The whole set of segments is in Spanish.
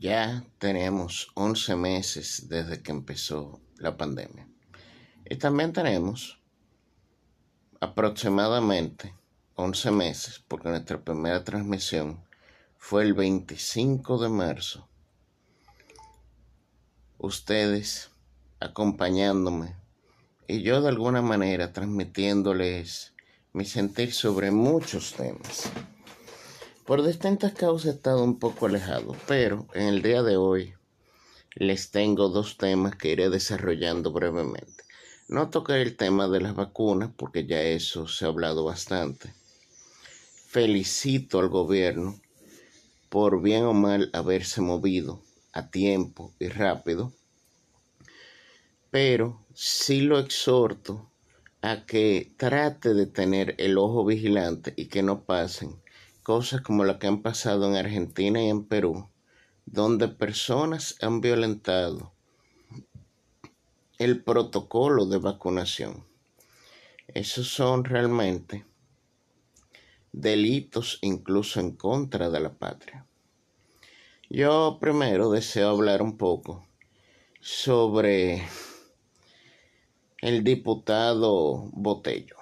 Ya tenemos 11 meses desde que empezó la pandemia. Y también tenemos aproximadamente 11 meses, porque nuestra primera transmisión fue el 25 de marzo. Ustedes acompañándome y yo de alguna manera transmitiéndoles mi sentir sobre muchos temas. Por distintas causas he estado un poco alejado, pero en el día de hoy les tengo dos temas que iré desarrollando brevemente. No tocaré el tema de las vacunas porque ya eso se ha hablado bastante. Felicito al gobierno por bien o mal haberse movido a tiempo y rápido, pero sí lo exhorto a que trate de tener el ojo vigilante y que no pasen cosas como las que han pasado en Argentina y en Perú, donde personas han violentado el protocolo de vacunación. Esos son realmente delitos incluso en contra de la patria. Yo primero deseo hablar un poco sobre el diputado Botello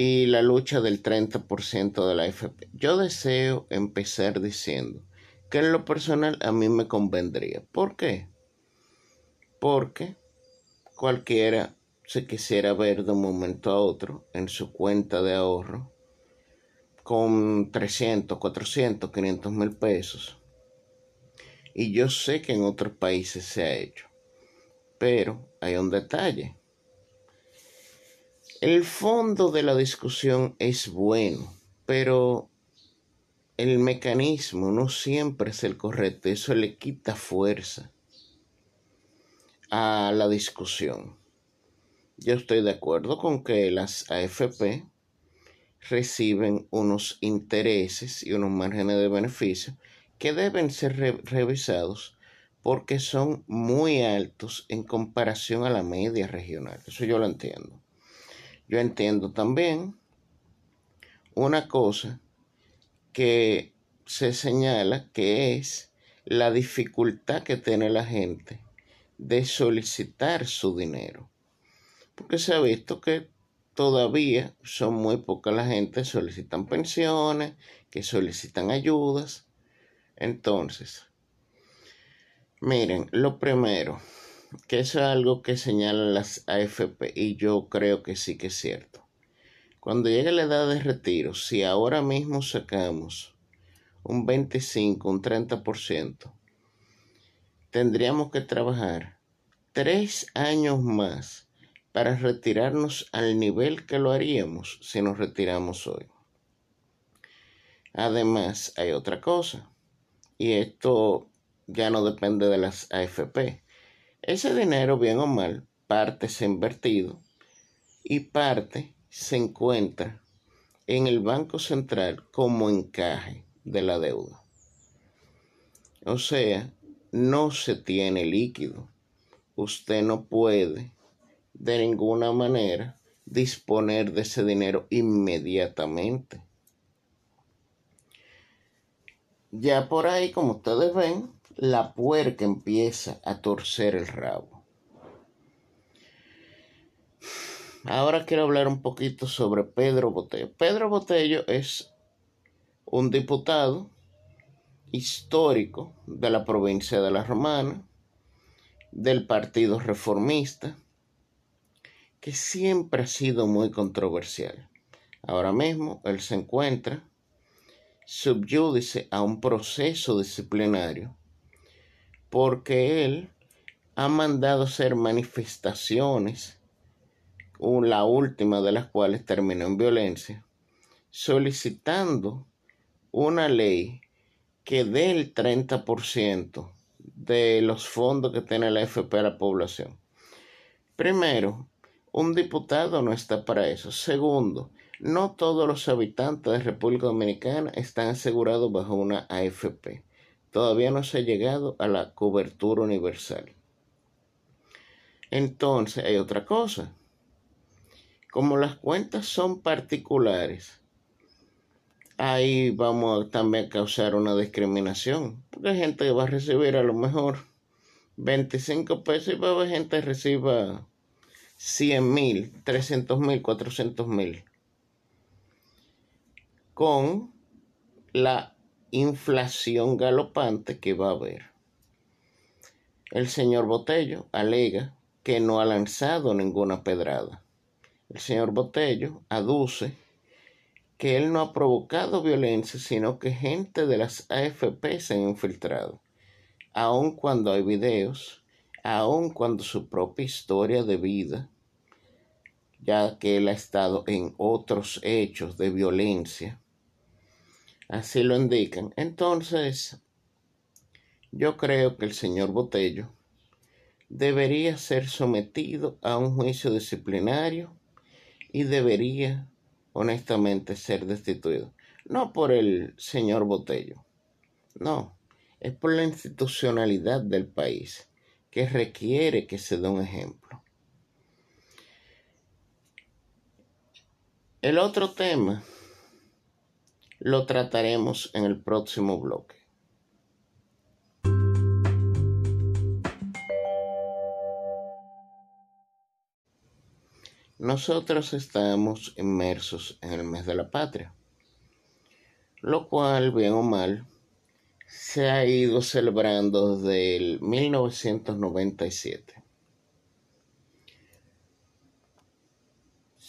y la lucha del 30% de la FP. Yo deseo empezar diciendo que en lo personal a mí me convendría. ¿Por qué? Porque cualquiera se quisiera ver de un momento a otro en su cuenta de ahorro con 300, 400, 500 mil pesos. Y yo sé que en otros países se ha hecho. Pero hay un detalle. El fondo de la discusión es bueno, pero el mecanismo no siempre es el correcto. Eso le quita fuerza a la discusión. Yo estoy de acuerdo con que las AFP reciben unos intereses y unos márgenes de beneficio que deben ser revisados porque son muy altos en comparación a la media regional. Eso yo lo entiendo. Yo entiendo también una cosa que se señala que es la dificultad que tiene la gente de solicitar su dinero. Porque se ha visto que todavía son muy pocas la gente que solicitan pensiones, que solicitan ayudas. Entonces, Miren, lo primero, que eso es algo que señalan las AFP y yo creo que sí que es cierto. Cuando llegue la edad de retiro, si ahora mismo sacamos un 25, un 30%, tendríamos que trabajar tres años más para retirarnos al nivel que lo haríamos si nos retiramos hoy. Además, hay otra cosa, y esto ya no depende de las AFP. Ese dinero, bien o mal, parte se ha invertido y parte se encuentra en el Banco Central como encaje de la deuda. O sea, no se tiene líquido. Usted no puede de ninguna manera disponer de ese dinero inmediatamente. Ya por ahí, como ustedes ven, la puerca empieza a torcer el rabo. Ahora quiero hablar un poquito sobre Pedro Botello. Pedro Botello es un diputado histórico de la provincia de La Romana, del Partido Reformista, que siempre ha sido muy controversial. Ahora mismo él se encuentra subyúdice a un proceso disciplinario porque él ha mandado hacer manifestaciones, la última de las cuales terminó en violencia, solicitando una ley que dé el 30% de los fondos que tiene la FP a la población. Primero, un diputado no está para eso. Segundo, no todos los habitantes de República Dominicana están asegurados bajo una AFP todavía no se ha llegado a la cobertura universal. Entonces hay otra cosa. Como las cuentas son particulares, ahí vamos también a causar una discriminación. Porque hay gente que va a recibir a lo mejor 25 pesos y va a haber gente que reciba 100 mil, 300 mil, 400 mil. Con la inflación galopante que va a haber. El señor Botello alega que no ha lanzado ninguna pedrada. El señor Botello aduce que él no ha provocado violencia, sino que gente de las AFP se han infiltrado, aun cuando hay videos, aun cuando su propia historia de vida, ya que él ha estado en otros hechos de violencia, así lo indican. Entonces, yo creo que el señor Botello debería ser sometido a un juicio disciplinario y debería honestamente ser destituido. No por el señor Botello, no, es por la institucionalidad del país que requiere que se dé un ejemplo. El otro tema lo trataremos en el próximo bloque. Nosotros estamos inmersos en el mes de la patria, lo cual, bien o mal, se ha ido celebrando desde el 1997.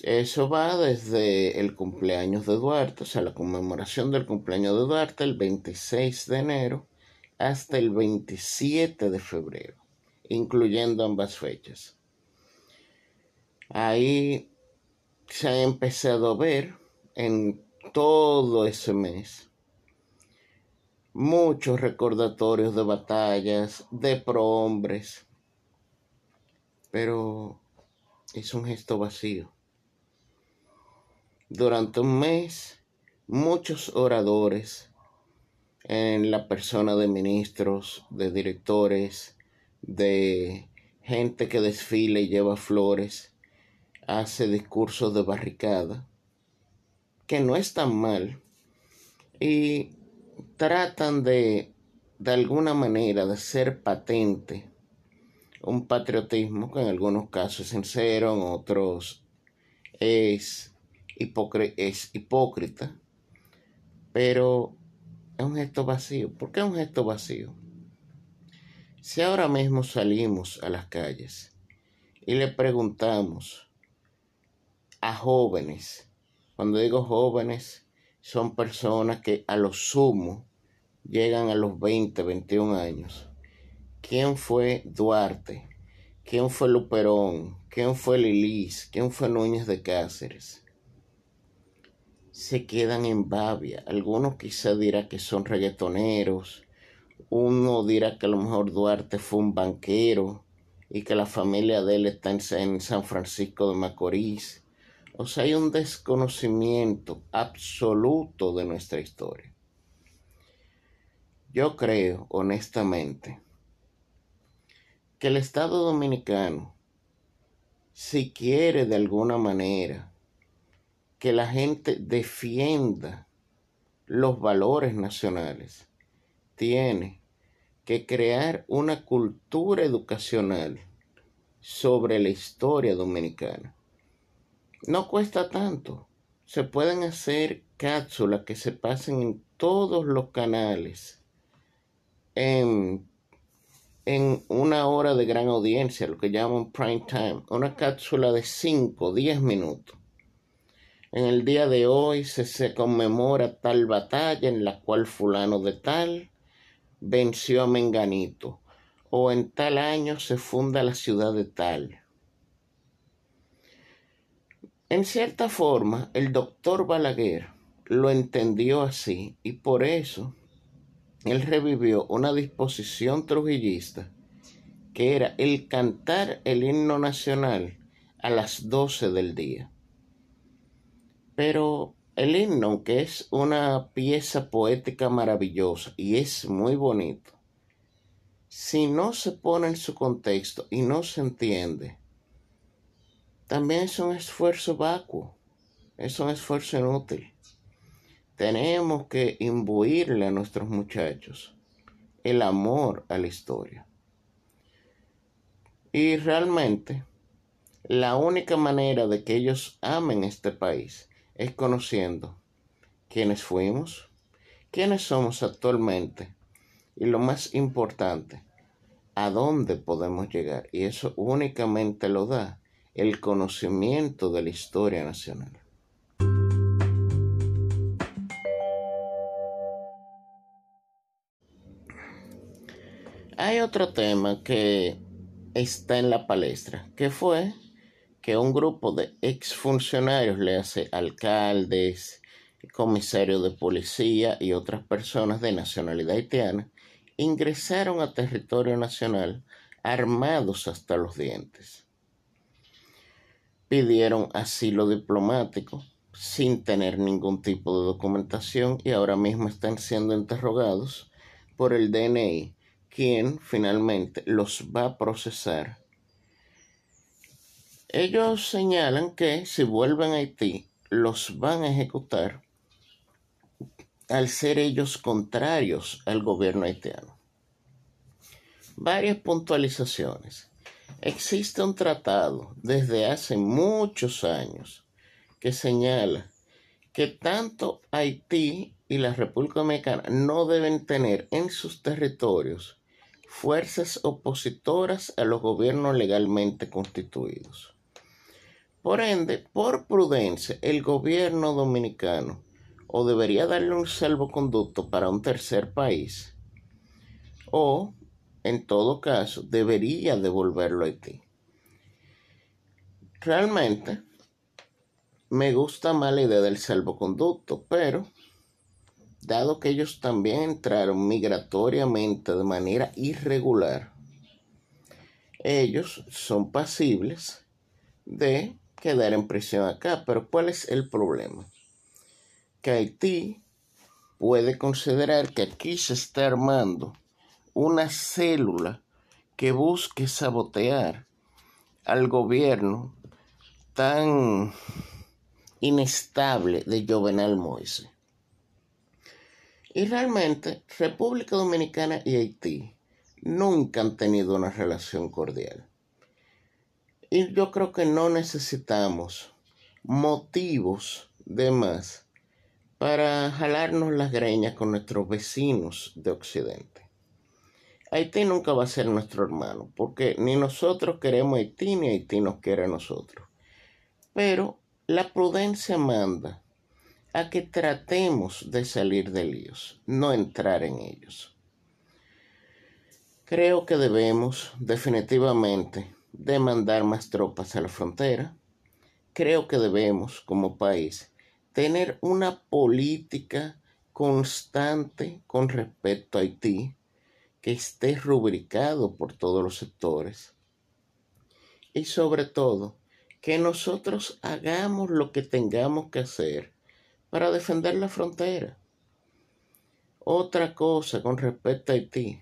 Eso va desde el cumpleaños de Duarte, o sea, la conmemoración del cumpleaños de Duarte, el 26 de enero, hasta el 27 de febrero, incluyendo ambas fechas. Ahí se ha empezado a ver en todo ese mes muchos recordatorios de batallas, de prohombres, pero es un gesto vacío. Durante un mes, muchos oradores en la persona de ministros, de directores, de gente que desfila y lleva flores, hace discursos de barricada, que no están mal, y tratan de, de alguna manera, de ser patente un patriotismo que en algunos casos es sincero, en otros es, es hipócrita, pero es un gesto vacío. ¿Por qué es un gesto vacío? Si ahora mismo salimos a las calles y le preguntamos a jóvenes. Cuando digo jóvenes, son personas que a lo sumo llegan a los 20, 21 años. ¿Quién fue Duarte? ¿Quién fue Luperón? ¿Quién fue Lilis? ¿Quién fue Núñez de Cáceres? Se quedan en babia. Algunos quizá dirán que son reggaetoneros. Uno dirá que a lo mejor Duarte fue un banquero y que la familia de él está en San Francisco de Macorís o sea, hay un desconocimiento absoluto de nuestra historia. Yo creo, honestamente, que el Estado dominicano, si quiere de alguna manera que la gente defienda los valores nacionales, tiene que crear una cultura educacional sobre la historia dominicana. No cuesta tanto. Se pueden hacer cápsulas que se pasen en todos los canales en, en una hora de gran audiencia, lo que llaman prime time. Una cápsula de 5, 10 minutos. En el día de hoy se, se conmemora tal batalla en la cual fulano de tal venció a Menganito. O en tal año se funda la ciudad de tal en cierta forma, el doctor Balaguer lo entendió así y por eso él revivió una disposición trujillista que era el cantar el himno nacional a las 12 del día. Pero el himno, aunque es una pieza poética maravillosa y es muy bonito, si no se pone en su contexto y no se entiende, también es un esfuerzo vacuo, es un esfuerzo inútil. tenemos que imbuirle a nuestros muchachos el amor a la historia. Y realmente la única manera de que ellos amen este país es conociendo quiénes fuimos, quiénes somos actualmente y lo más importante, a dónde podemos llegar. Y eso únicamente lo da el conocimiento de la historia nacional. Hay otro tema que está en la palestra, que fue que un grupo de exfuncionarios, le hace alcaldes, comisarios de policía y otras personas de nacionalidad haitiana, ingresaron a territorio nacional armados hasta los dientes. Pidieron asilo diplomático sin tener ningún tipo de documentación y ahora mismo están siendo interrogados por el DNI quien finalmente los va a procesar. Ellos señalan que si vuelven a Haití, los van a ejecutar al ser ellos contrarios al gobierno haitiano. Varias puntualizaciones. Existe un tratado desde hace muchos años que señala que tanto Haití y la República Dominicana no deben tener en sus territorios fuerzas opositoras a los gobiernos legalmente constituidos. Por ende, por prudencia, el gobierno dominicano o debería darle un salvoconducto para un tercer país, o, en todo caso, debería devolverlo a Haití. Realmente, me gusta más la idea del salvoconducto, pero dado que ellos también entraron migratoriamente de manera irregular, ellos son pasibles de quedar en prisión acá. Pero ¿cuál es el problema? Que Haití puede considerar que aquí se está armando una célula que busque sabotear al gobierno tan inestable de Jovenel Moise. Y realmente República Dominicana y Haití nunca han tenido una relación cordial. Y yo creo que no necesitamos motivos de más para jalarnos las greñas con nuestros vecinos de Occidente. Haití nunca va a ser nuestro hermano, porque ni nosotros queremos Haití ni Haití nos quiere a nosotros. Pero la prudencia manda a que tratemos de salir de líos, no entrar en ellos. Creo que debemos definitivamente demandar más tropas a la frontera. Creo que debemos, como país, tener una política constante con respecto a Haití que esté rubricado por todos los sectores. Y sobre todo, que nosotros hagamos lo que tengamos que hacer para defender la frontera. Otra cosa con respecto a Haití.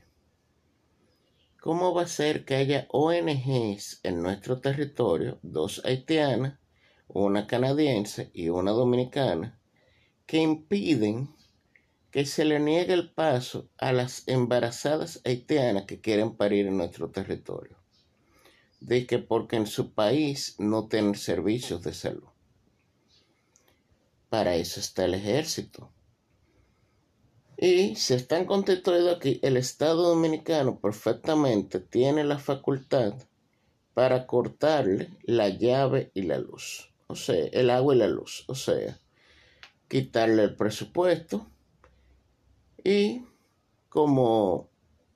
¿Cómo va a ser que haya ONGs en nuestro territorio, dos haitianas, una canadiense y una dominicana, que impiden que se le niegue el paso a las embarazadas haitianas que quieren parir en nuestro territorio? De que porque en su país no tienen servicios de salud. Para eso está el ejército. Y si están constituidos aquí, el Estado Dominicano perfectamente tiene la facultad para cortarle la llave y la luz. O sea, el agua y la luz. O sea, quitarle el presupuesto. Y como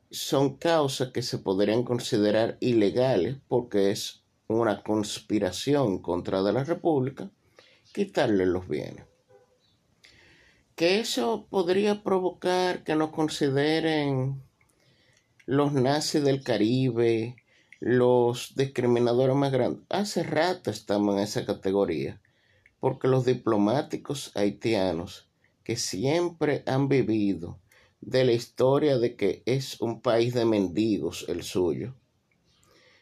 son causas que se podrían considerar ilegales porque es una conspiración contra de la República, quitarle los bienes. Que eso podría provocar que nos consideren los nazis del Caribe, los discriminadores más grandes. Hace rato estamos en esa categoría, porque los diplomáticos haitianos que siempre han vivido de la historia de que es un país de mendigos el suyo,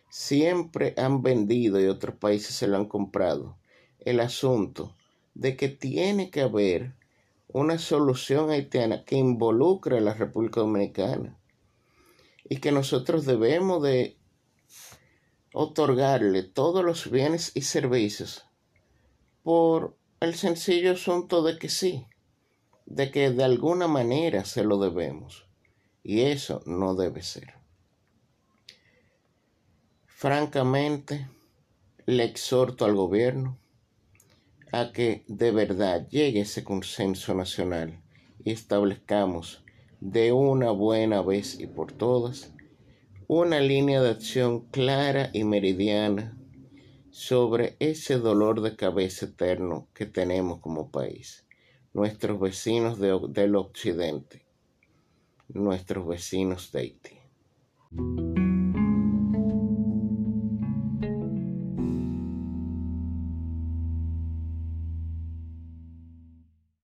siempre han vendido y otros países se lo han comprado el asunto de que tiene que haber una solución haitiana que involucre a la República Dominicana y que nosotros debemos de otorgarle todos los bienes y servicios por el sencillo asunto de que sí, de que de alguna manera se lo debemos. Y eso no debe ser. Francamente, le exhorto al gobierno a que de verdad llegue ese consenso nacional y establezcamos de una buena vez y por todas una línea de acción clara y meridiana sobre ese dolor de cabeza eterno que tenemos como país, nuestros vecinos del occidente, nuestros vecinos de Haití.